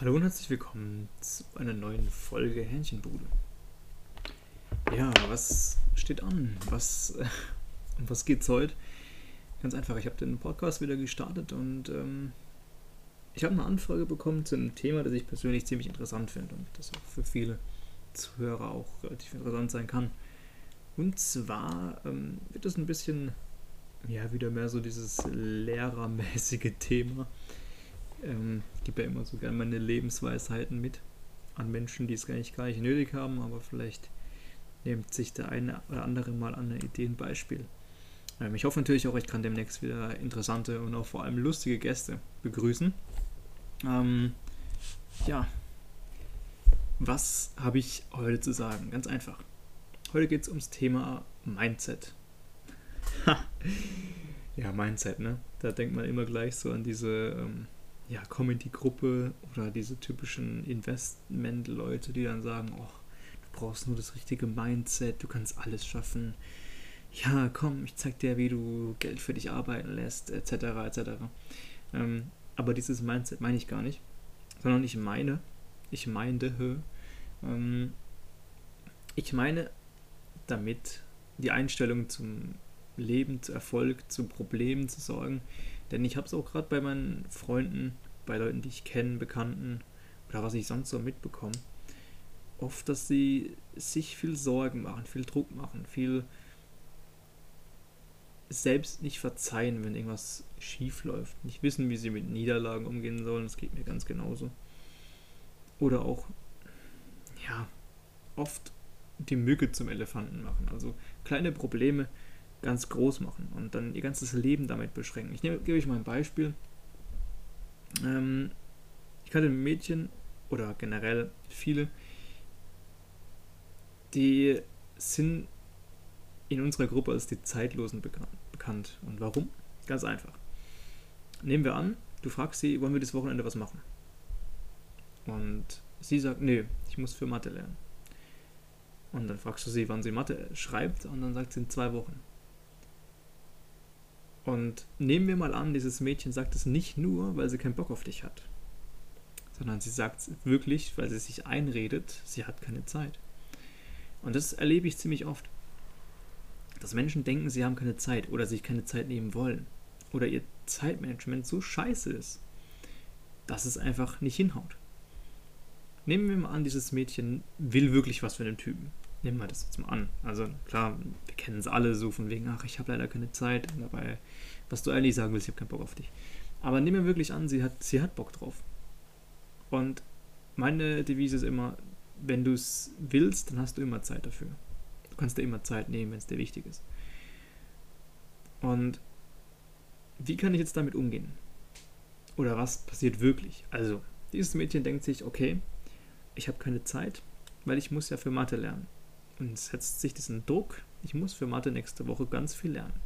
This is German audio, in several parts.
Hallo und herzlich willkommen zu einer neuen Folge Hähnchenbude. Ja, was steht an? Was, um was geht's heute? Ganz einfach, ich habe den Podcast wieder gestartet und ähm, ich habe eine Anfrage bekommen zu einem Thema, das ich persönlich ziemlich interessant finde und das auch für viele Zuhörer auch relativ interessant sein kann. Und zwar ähm, wird es ein bisschen, ja, wieder mehr so dieses lehrermäßige Thema ähm, gebe ja immer so gerne meine Lebensweisheiten mit an Menschen, die es gar nicht, gar nicht nötig haben, aber vielleicht nimmt sich der eine oder andere mal an ein Beispiel. Ähm, ich hoffe natürlich auch, ich kann demnächst wieder interessante und auch vor allem lustige Gäste begrüßen. Ähm, ja, was habe ich heute zu sagen? Ganz einfach. Heute geht es ums Thema Mindset. ja, Mindset, ne? Da denkt man immer gleich so an diese ähm, ja, Comedy-Gruppe oder diese typischen Investment-Leute, die dann sagen, oh, du brauchst nur das richtige Mindset, du kannst alles schaffen. Ja, komm, ich zeig dir, wie du Geld für dich arbeiten lässt, etc., etc. Ähm, aber dieses Mindset meine ich gar nicht, sondern ich meine, ich meinte, ähm, ich meine damit die Einstellung zum Leben, zu Erfolg, zu Problemen zu sorgen, denn ich habe es auch gerade bei meinen Freunden, bei Leuten, die ich kenne, Bekannten oder was ich sonst so mitbekomme, oft, dass sie sich viel Sorgen machen, viel Druck machen, viel selbst nicht verzeihen, wenn irgendwas schief läuft, nicht wissen, wie sie mit Niederlagen umgehen sollen, das geht mir ganz genauso. Oder auch, ja, oft die Mücke zum Elefanten machen, also kleine Probleme ganz groß machen und dann ihr ganzes Leben damit beschränken. Ich nehme, gebe euch mal ein Beispiel. Ähm, ich kannte Mädchen oder generell viele, die sind in unserer Gruppe als die Zeitlosen bekannt. Und warum? Ganz einfach. Nehmen wir an, du fragst sie, wollen wir das Wochenende was machen? Und sie sagt, nö, ich muss für Mathe lernen. Und dann fragst du sie, wann sie Mathe schreibt, und dann sagt sie in zwei Wochen. Und nehmen wir mal an, dieses Mädchen sagt es nicht nur, weil sie keinen Bock auf dich hat, sondern sie sagt es wirklich, weil sie sich einredet, sie hat keine Zeit. Und das erlebe ich ziemlich oft. Dass Menschen denken, sie haben keine Zeit oder sich keine Zeit nehmen wollen. Oder ihr Zeitmanagement so scheiße ist, dass es einfach nicht hinhaut. Nehmen wir mal an, dieses Mädchen will wirklich was für einen Typen nehmen wir das jetzt mal an. Also klar, wir kennen es alle so von wegen, ach, ich habe leider keine Zeit. Und dabei, was du eigentlich sagen willst, ich habe keinen Bock auf dich. Aber nehmen wir wirklich an, sie hat, sie hat Bock drauf. Und meine Devise ist immer, wenn du es willst, dann hast du immer Zeit dafür. Du kannst dir immer Zeit nehmen, wenn es dir wichtig ist. Und wie kann ich jetzt damit umgehen? Oder was passiert wirklich? Also, dieses Mädchen denkt sich, okay, ich habe keine Zeit, weil ich muss ja für Mathe lernen und setzt sich diesen Druck, ich muss für Mathe nächste Woche ganz viel lernen.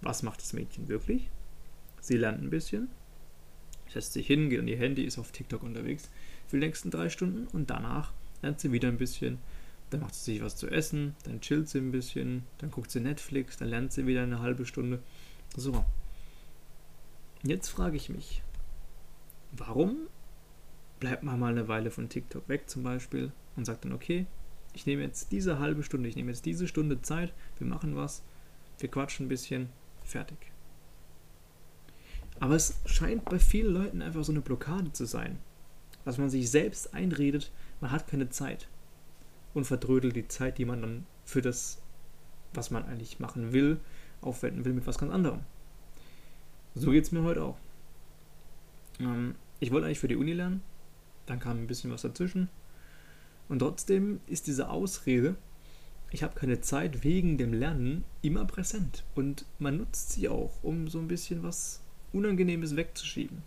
Was macht das Mädchen wirklich? Sie lernt ein bisschen, setzt sich hin, geht an ihr Handy, ist auf TikTok unterwegs für die nächsten drei Stunden und danach lernt sie wieder ein bisschen. Dann macht sie sich was zu essen, dann chillt sie ein bisschen, dann guckt sie Netflix, dann lernt sie wieder eine halbe Stunde. So. Jetzt frage ich mich, warum bleibt man mal eine Weile von TikTok weg zum Beispiel und sagt dann, okay, ich nehme jetzt diese halbe Stunde, ich nehme jetzt diese Stunde Zeit, wir machen was, wir quatschen ein bisschen, fertig. Aber es scheint bei vielen Leuten einfach so eine Blockade zu sein, dass man sich selbst einredet, man hat keine Zeit und verdrödelt die Zeit, die man dann für das, was man eigentlich machen will, aufwenden will mit was ganz anderem. So geht es mir heute auch. Ähm, ich wollte eigentlich für die Uni lernen, dann kam ein bisschen was dazwischen, und trotzdem ist diese Ausrede, ich habe keine Zeit wegen dem Lernen, immer präsent. Und man nutzt sie auch, um so ein bisschen was Unangenehmes wegzuschieben.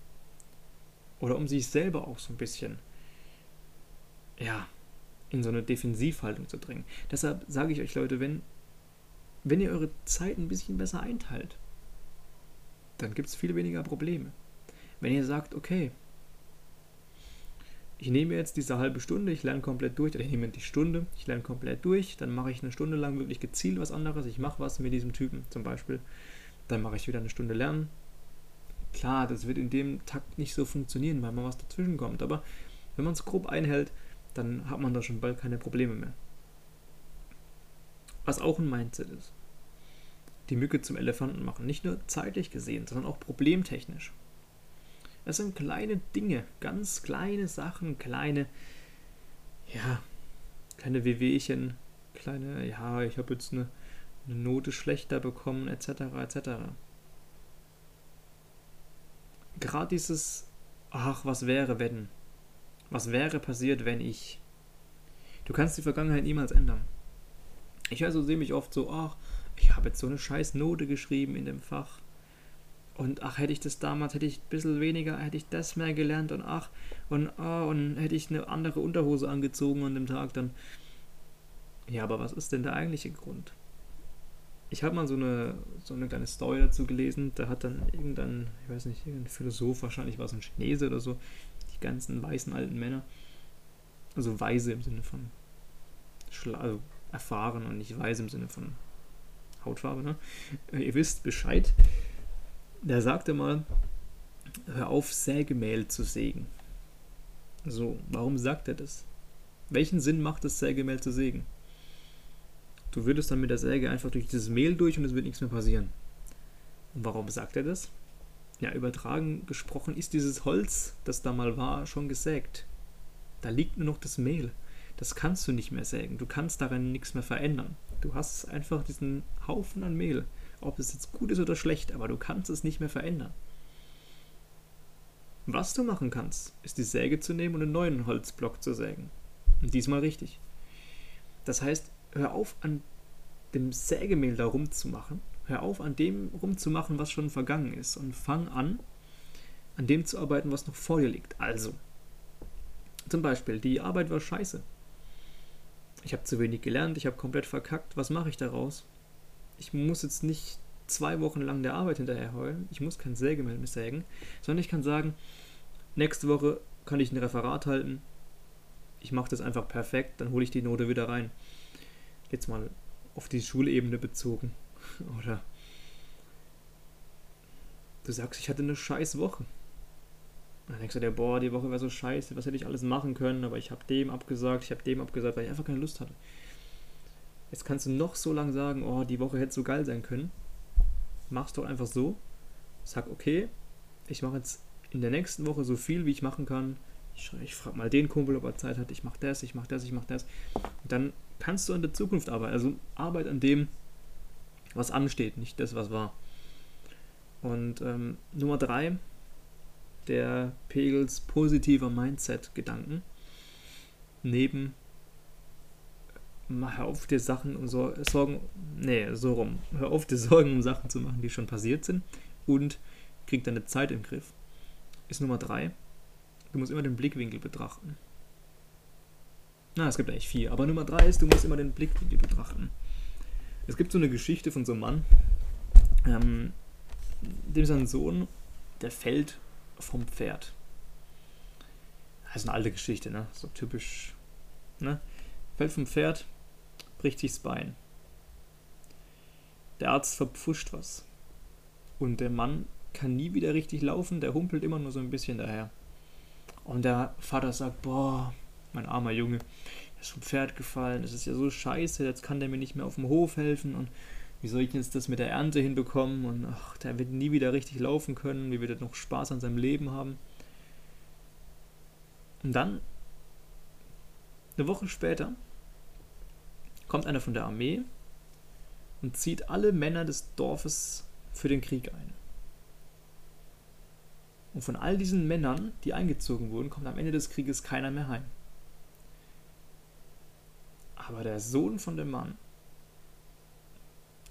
Oder um sich selber auch so ein bisschen, ja, in so eine Defensivhaltung zu drängen. Deshalb sage ich euch, Leute, wenn, wenn ihr eure Zeit ein bisschen besser einteilt, dann gibt es viel weniger Probleme. Wenn ihr sagt, okay, ich nehme jetzt diese halbe Stunde, ich lerne komplett durch, oder ich nehme die Stunde, ich lerne komplett durch, dann mache ich eine Stunde lang wirklich gezielt was anderes, ich mache was mit diesem Typen zum Beispiel, dann mache ich wieder eine Stunde lernen, Klar, das wird in dem Takt nicht so funktionieren, weil mal was dazwischen kommt. Aber wenn man es grob einhält, dann hat man da schon bald keine Probleme mehr. Was auch ein Mindset ist. Die Mücke zum Elefanten machen. Nicht nur zeitlich gesehen, sondern auch problemtechnisch. Es sind kleine Dinge, ganz kleine Sachen, kleine, ja, kleine Wehwehchen, kleine, ja, ich habe jetzt eine, eine Note schlechter bekommen, etc., etc. Gerade dieses, ach, was wäre, wenn? Was wäre passiert, wenn ich? Du kannst die Vergangenheit niemals ändern. Ich also sehe mich oft so, ach, ich habe jetzt so eine scheiß Note geschrieben in dem Fach. Und ach, hätte ich das damals, hätte ich ein bisschen weniger, hätte ich das mehr gelernt und ach, und, oh, und hätte ich eine andere Unterhose angezogen an dem Tag, dann. Ja, aber was ist denn der eigentliche Grund? Ich habe mal so eine, so eine kleine Story dazu gelesen, da hat dann irgendein, ich weiß nicht, irgendein Philosoph, wahrscheinlich war es ein Chinese oder so, die ganzen weißen alten Männer, also weise im Sinne von, also erfahren und nicht weise im Sinne von Hautfarbe, ne? Ihr wisst Bescheid der sagte mal, hör auf, Sägemehl zu sägen. So, warum sagt er das? Welchen Sinn macht es, Sägemehl zu sägen? Du würdest dann mit der Säge einfach durch dieses Mehl durch und es wird nichts mehr passieren. Und warum sagt er das? Ja, übertragen gesprochen ist dieses Holz, das da mal war, schon gesägt. Da liegt nur noch das Mehl. Das kannst du nicht mehr sägen. Du kannst daran nichts mehr verändern. Du hast einfach diesen Haufen an Mehl ob es jetzt gut ist oder schlecht, aber du kannst es nicht mehr verändern. Was du machen kannst, ist die Säge zu nehmen und einen neuen Holzblock zu sägen. Und diesmal richtig. Das heißt, hör auf an dem Sägemehl da rumzumachen. Hör auf an dem rumzumachen, was schon vergangen ist. Und fang an, an dem zu arbeiten, was noch vor dir liegt. Also, zum Beispiel, die Arbeit war scheiße. Ich habe zu wenig gelernt, ich habe komplett verkackt. Was mache ich daraus? Ich muss jetzt nicht zwei Wochen lang der Arbeit hinterher heulen, ich muss kein Sägemehl mehr sägen, sondern ich kann sagen, nächste Woche kann ich ein Referat halten, ich mache das einfach perfekt, dann hole ich die Note wieder rein. Jetzt mal auf die Schulebene bezogen. Oder du sagst, ich hatte eine scheiß Woche. Dann denkst du dir, boah, die Woche war so scheiße, was hätte ich alles machen können, aber ich habe dem abgesagt, ich habe dem abgesagt, weil ich einfach keine Lust hatte. Jetzt kannst du noch so lange sagen, oh, die Woche hätte so geil sein können. Mach's doch einfach so. Sag, okay, ich mache jetzt in der nächsten Woche so viel, wie ich machen kann. Ich, ich frage mal den Kumpel, ob er Zeit hat. Ich mache das, ich mache das, ich mache das. Und dann kannst du an der Zukunft arbeiten. Also arbeit an dem, was ansteht, nicht das, was war. Und ähm, Nummer drei, der Pegels positiver Mindset-Gedanken. Neben hör auf dir Sachen so, Sorgen, nee, so rum. Hör auf dir Sorgen um Sachen zu machen, die schon passiert sind und krieg deine Zeit im Griff. Ist Nummer drei. Du musst immer den Blickwinkel betrachten. Na, es gibt eigentlich vier, aber Nummer drei ist, du musst immer den Blickwinkel betrachten. Es gibt so eine Geschichte von so einem Mann, ähm, dem sein Sohn, der fällt vom Pferd. Das ist eine alte Geschichte, ne? So typisch, ne? Fällt vom Pferd, bricht sich das Bein. Der Arzt verpfuscht was. Und der Mann kann nie wieder richtig laufen, der humpelt immer nur so ein bisschen daher. Und der Vater sagt, boah, mein armer Junge, er ist vom Pferd gefallen, das ist ja so scheiße, jetzt kann der mir nicht mehr auf dem Hof helfen und wie soll ich jetzt das mit der Ernte hinbekommen und ach, der wird nie wieder richtig laufen können, wie wird er noch Spaß an seinem Leben haben. Und dann, eine Woche später, kommt einer von der Armee und zieht alle Männer des Dorfes für den Krieg ein. Und von all diesen Männern, die eingezogen wurden, kommt am Ende des Krieges keiner mehr heim. Aber der Sohn von dem Mann,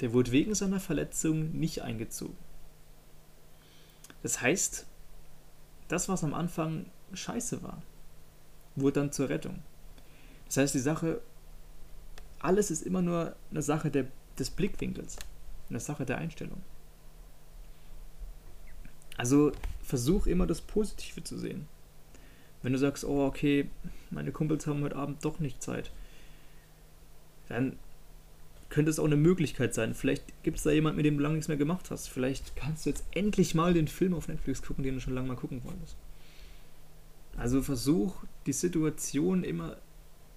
der wurde wegen seiner Verletzung nicht eingezogen. Das heißt, das, was am Anfang scheiße war, wurde dann zur Rettung. Das heißt, die Sache alles ist immer nur eine Sache der, des Blickwinkels, eine Sache der Einstellung. Also versuch immer das Positive zu sehen. Wenn du sagst, oh okay, meine Kumpels haben heute Abend doch nicht Zeit, dann könnte es auch eine Möglichkeit sein. Vielleicht gibt es da jemand, mit dem du lange nichts mehr gemacht hast. Vielleicht kannst du jetzt endlich mal den Film auf Netflix gucken, den du schon lange mal gucken wolltest. Also versuch die Situation immer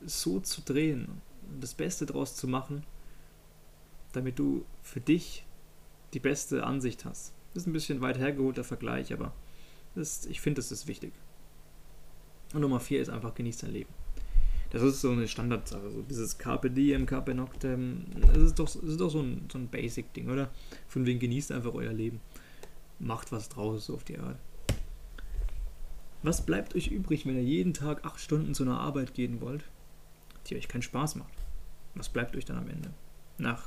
so zu drehen das Beste draus zu machen, damit du für dich die beste Ansicht hast. Das ist ein bisschen weit hergeholter Vergleich, aber das, ich finde, das ist wichtig. Und Nummer vier ist einfach, genießt dein Leben. Das ist so eine Standardsache, so dieses Carpe Diem, Carpe Noctem, das ist doch, das ist doch so ein, so ein Basic-Ding, oder? Von wegen genießt einfach euer Leben. Macht was draus, so auf die Art. Was bleibt euch übrig, wenn ihr jeden Tag acht Stunden zu einer Arbeit gehen wollt, die euch keinen Spaß macht? Was bleibt euch dann am Ende? Nach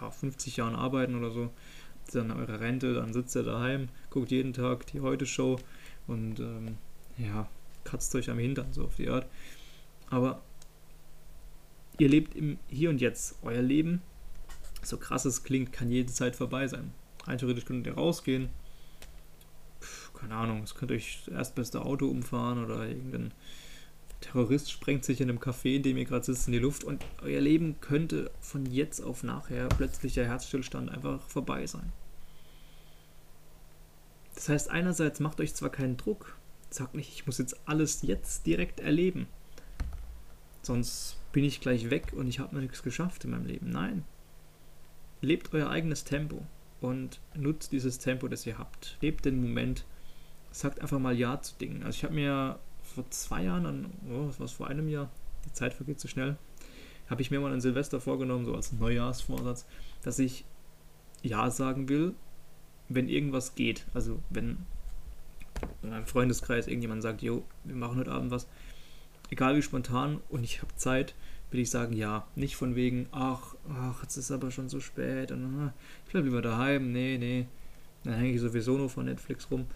ja, 50 Jahren Arbeiten oder so, dann eure Rente, dann sitzt ihr daheim, guckt jeden Tag die Heute-Show und ähm, ja, kratzt euch am Hintern, so auf die Art. Aber ihr lebt im Hier und Jetzt. Euer Leben, so krass es klingt, kann jede Zeit vorbei sein. Rein theoretisch könnt ihr rausgehen. Puh, keine Ahnung, es könnt euch das erstbeste Auto umfahren oder irgendein Terrorist sprengt sich in einem Café, in dem ihr gerade sitzt, in die Luft und euer Leben könnte von jetzt auf nachher plötzlicher Herzstillstand einfach vorbei sein. Das heißt, einerseits macht euch zwar keinen Druck, sagt nicht, ich muss jetzt alles jetzt direkt erleben. Sonst bin ich gleich weg und ich habe noch nichts geschafft in meinem Leben. Nein. Lebt euer eigenes Tempo und nutzt dieses Tempo, das ihr habt. Lebt den Moment. Sagt einfach mal Ja zu Dingen. Also ich habe mir vor zwei Jahren, an, oh, was war es vor einem Jahr, die Zeit vergeht so schnell, habe ich mir mal an Silvester vorgenommen, so als Neujahrsvorsatz, dass ich Ja sagen will, wenn irgendwas geht. Also wenn in meinem Freundeskreis irgendjemand sagt, jo, wir machen heute Abend was, egal wie spontan und ich habe Zeit, will ich sagen ja. Nicht von wegen, ach, ach, jetzt ist aber schon so spät und ah, ich bleibe lieber daheim, nee, nee. Dann hänge ich sowieso nur von Netflix rum.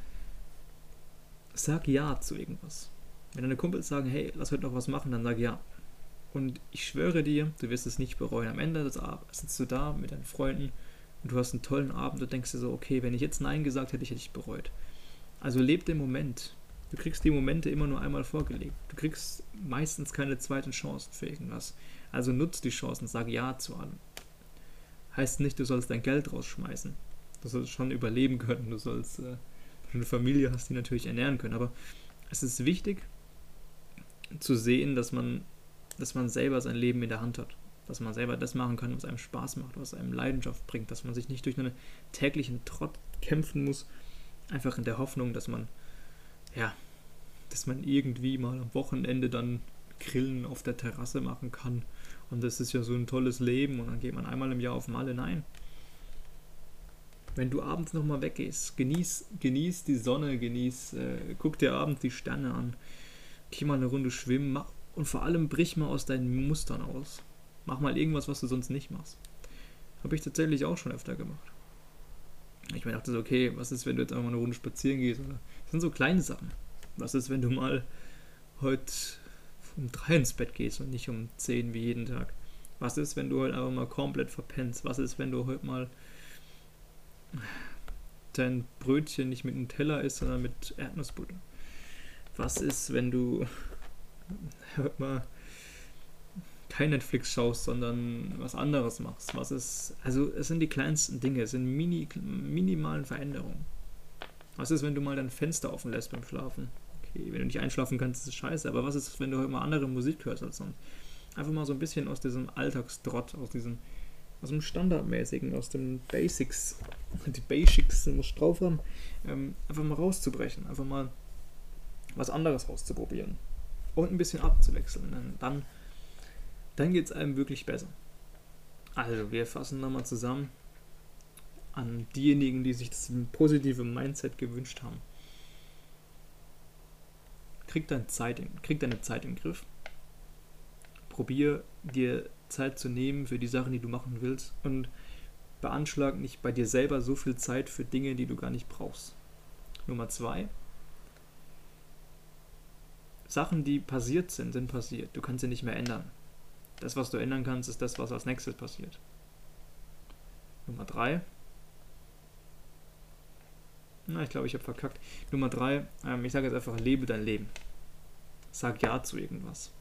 Sag ja zu irgendwas. Wenn deine Kumpels sagen, hey, lass heute noch was machen, dann sag ja. Und ich schwöre dir, du wirst es nicht bereuen. Am Ende des Abends sitzt du da mit deinen Freunden und du hast einen tollen Abend und denkst dir so, okay, wenn ich jetzt Nein gesagt hätte, hätte ich bereut. Also leb den Moment. Du kriegst die Momente immer nur einmal vorgelegt. Du kriegst meistens keine zweiten Chancen für irgendwas. Also nutz die Chancen, sag Ja zu allem. Heißt nicht, du sollst dein Geld rausschmeißen. Du sollst schon überleben können. Du sollst, äh, eine Familie hast, die natürlich ernähren können. Aber es ist wichtig zu sehen, dass man, dass man selber sein Leben in der Hand hat. Dass man selber das machen kann, was einem Spaß macht, was einem Leidenschaft bringt. Dass man sich nicht durch einen täglichen Trott kämpfen muss. Einfach in der Hoffnung, dass man ja, dass man irgendwie mal am Wochenende dann Grillen auf der Terrasse machen kann. Und das ist ja so ein tolles Leben und dann geht man einmal im Jahr auf Malle. Nein. Wenn du abends nochmal weggehst, genieß, genieß die Sonne, genieß, äh, guck dir abends die Sterne an, geh mal eine Runde schwimmen und vor allem brich mal aus deinen Mustern aus. Mach mal irgendwas, was du sonst nicht machst. Habe ich tatsächlich auch schon öfter gemacht. Ich mir dachte so, okay, was ist, wenn du jetzt einfach mal eine Runde spazieren gehst? Oder, das sind so kleine Sachen. Was ist, wenn du mal heute um drei ins Bett gehst und nicht um zehn wie jeden Tag? Was ist, wenn du heute einfach mal komplett verpennst? Was ist, wenn du heute mal dein Brötchen nicht mit einem Teller isst, sondern mit Erdnussbutter? Was ist, wenn du heute mal kein Netflix schaust, sondern was anderes machst. Was ist, also es sind die kleinsten Dinge, es sind mini, minimalen Veränderungen. Was ist, wenn du mal dein Fenster offen lässt beim Schlafen? Okay, wenn du nicht einschlafen kannst, ist es scheiße, aber was ist, wenn du heute mal andere Musik hörst als sonst? Einfach mal so ein bisschen aus diesem Alltagstrott, aus diesem, aus dem Standardmäßigen, aus den Basics, die Basics muss drauf haben, ähm, einfach mal rauszubrechen, einfach mal was anderes auszuprobieren und ein bisschen abzuwechseln. Dann dann geht es einem wirklich besser. Also, wir fassen nochmal zusammen an diejenigen, die sich das positive Mindset gewünscht haben. Krieg, deine Zeit in, krieg deine Zeit im Griff. Probier dir Zeit zu nehmen für die Sachen, die du machen willst und beanschlag nicht bei dir selber so viel Zeit für Dinge, die du gar nicht brauchst. Nummer zwei. Sachen, die passiert sind, sind passiert. Du kannst sie nicht mehr ändern. Das, was du ändern kannst, ist das, was als nächstes passiert. Nummer 3. Na, ich glaube, ich habe verkackt. Nummer 3, ähm, ich sage jetzt einfach, lebe dein Leben. Sag Ja zu irgendwas.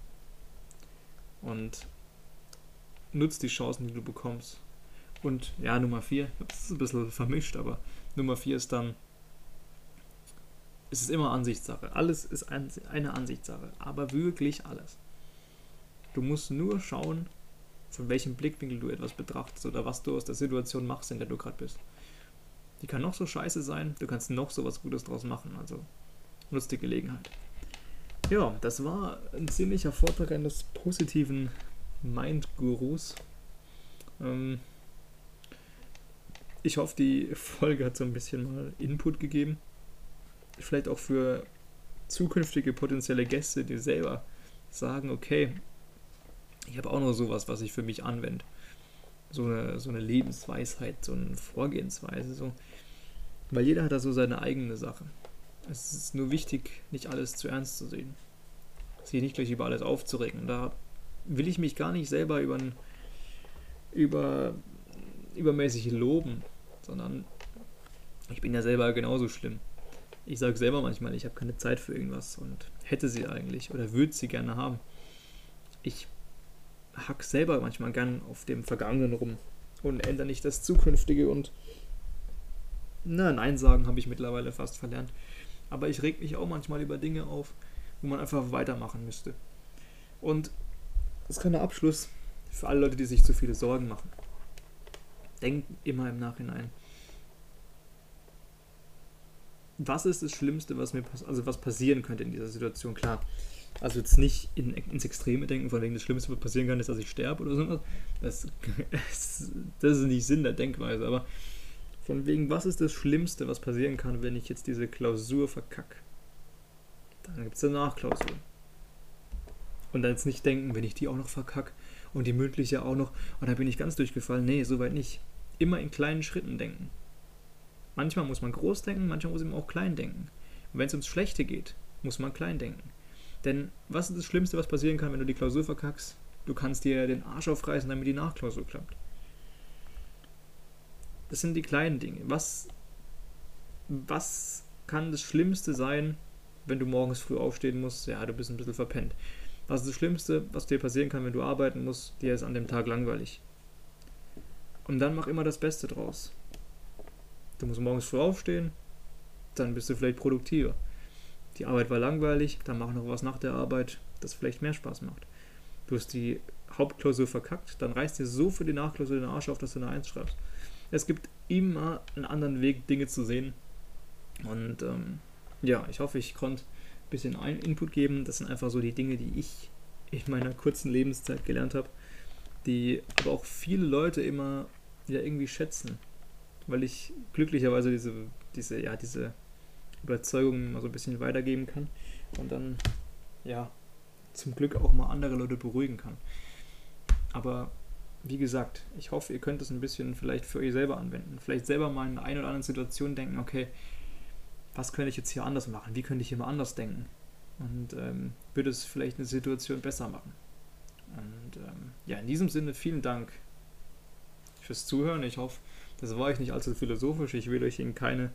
Und nutzt die Chancen, die du bekommst. Und ja, Nummer 4, das ist ein bisschen vermischt, aber Nummer 4 ist dann, es ist immer Ansichtssache. Alles ist eine Ansichtssache, aber wirklich alles. Du musst nur schauen, von welchem Blickwinkel du etwas betrachtest oder was du aus der Situation machst, in der du gerade bist. Die kann noch so scheiße sein, du kannst noch so was Gutes draus machen, also nutzt die Gelegenheit. Ja, das war ein ziemlicher Vortrag eines positiven Mind-Gurus. Ähm, ich hoffe, die Folge hat so ein bisschen mal Input gegeben. Vielleicht auch für zukünftige potenzielle Gäste, die selber sagen, okay, ich habe auch noch sowas, was ich für mich anwende. So eine, so eine Lebensweisheit, so eine Vorgehensweise. So. Weil jeder hat da so seine eigene Sache. Es ist nur wichtig, nicht alles zu ernst zu sehen. Sich nicht gleich über alles aufzuregen. Da will ich mich gar nicht selber über, über übermäßig loben, sondern ich bin ja selber genauso schlimm. Ich sage selber manchmal, ich habe keine Zeit für irgendwas und hätte sie eigentlich oder würde sie gerne haben. Ich hack selber manchmal gern auf dem Vergangenen rum und ändere nicht das Zukünftige und na, Nein sagen habe ich mittlerweile fast verlernt. Aber ich reg mich auch manchmal über Dinge auf, wo man einfach weitermachen müsste. Und das ist kein Abschluss für alle Leute, die sich zu viele Sorgen machen. Denkt immer im Nachhinein. Was ist das Schlimmste, was mir also was passieren könnte in dieser Situation? Klar, also jetzt nicht in, ins Extreme denken, von wegen das Schlimmste, was passieren kann, ist, dass ich sterbe oder sowas. Das, das ist nicht Sinn der Denkweise, aber von wegen, was ist das Schlimmste, was passieren kann, wenn ich jetzt diese Klausur verkacke? Dann gibt es eine Nachklausur. Und dann jetzt nicht denken, wenn ich die auch noch verkacke und die mündliche auch noch, und dann bin ich ganz durchgefallen. Nee, soweit nicht. Immer in kleinen Schritten denken. Manchmal muss man groß denken, manchmal muss man auch klein denken. Und wenn es ums Schlechte geht, muss man klein denken. Denn was ist das Schlimmste, was passieren kann, wenn du die Klausur verkackst? Du kannst dir den Arsch aufreißen, damit die Nachklausur klappt. Das sind die kleinen Dinge. Was, was kann das Schlimmste sein, wenn du morgens früh aufstehen musst? Ja, du bist ein bisschen verpennt. Was ist das Schlimmste, was dir passieren kann, wenn du arbeiten musst? Dir ist an dem Tag langweilig. Und dann mach immer das Beste draus. Du musst morgens früh aufstehen, dann bist du vielleicht produktiver die Arbeit war langweilig, dann mach noch was nach der Arbeit, das vielleicht mehr Spaß macht. Du hast die Hauptklausur verkackt, dann reißt dir so für die Nachklausur den Arsch auf, dass du eine 1 schreibst. Es gibt immer einen anderen Weg, Dinge zu sehen. Und ähm, ja, ich hoffe, ich konnte ein bisschen einen Input geben. Das sind einfach so die Dinge, die ich in meiner kurzen Lebenszeit gelernt habe, die aber auch viele Leute immer ja irgendwie schätzen. Weil ich glücklicherweise diese, diese, ja, diese Überzeugungen mal so ein bisschen weitergeben kann und dann, ja, zum Glück auch mal andere Leute beruhigen kann. Aber wie gesagt, ich hoffe, ihr könnt es ein bisschen vielleicht für euch selber anwenden. Vielleicht selber mal in einer oder anderen Situation denken, okay, was könnte ich jetzt hier anders machen? Wie könnte ich hier mal anders denken? Und ähm, würde es vielleicht eine Situation besser machen. Und ähm, ja, in diesem Sinne vielen Dank fürs Zuhören. Ich hoffe, das war ich nicht allzu philosophisch. Ich will euch in keine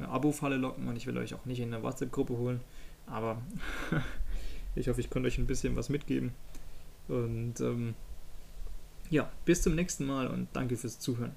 Abo-Falle locken und ich will euch auch nicht in eine WhatsApp-Gruppe holen. Aber ich hoffe, ich konnte euch ein bisschen was mitgeben. Und ähm, ja, bis zum nächsten Mal und danke fürs Zuhören.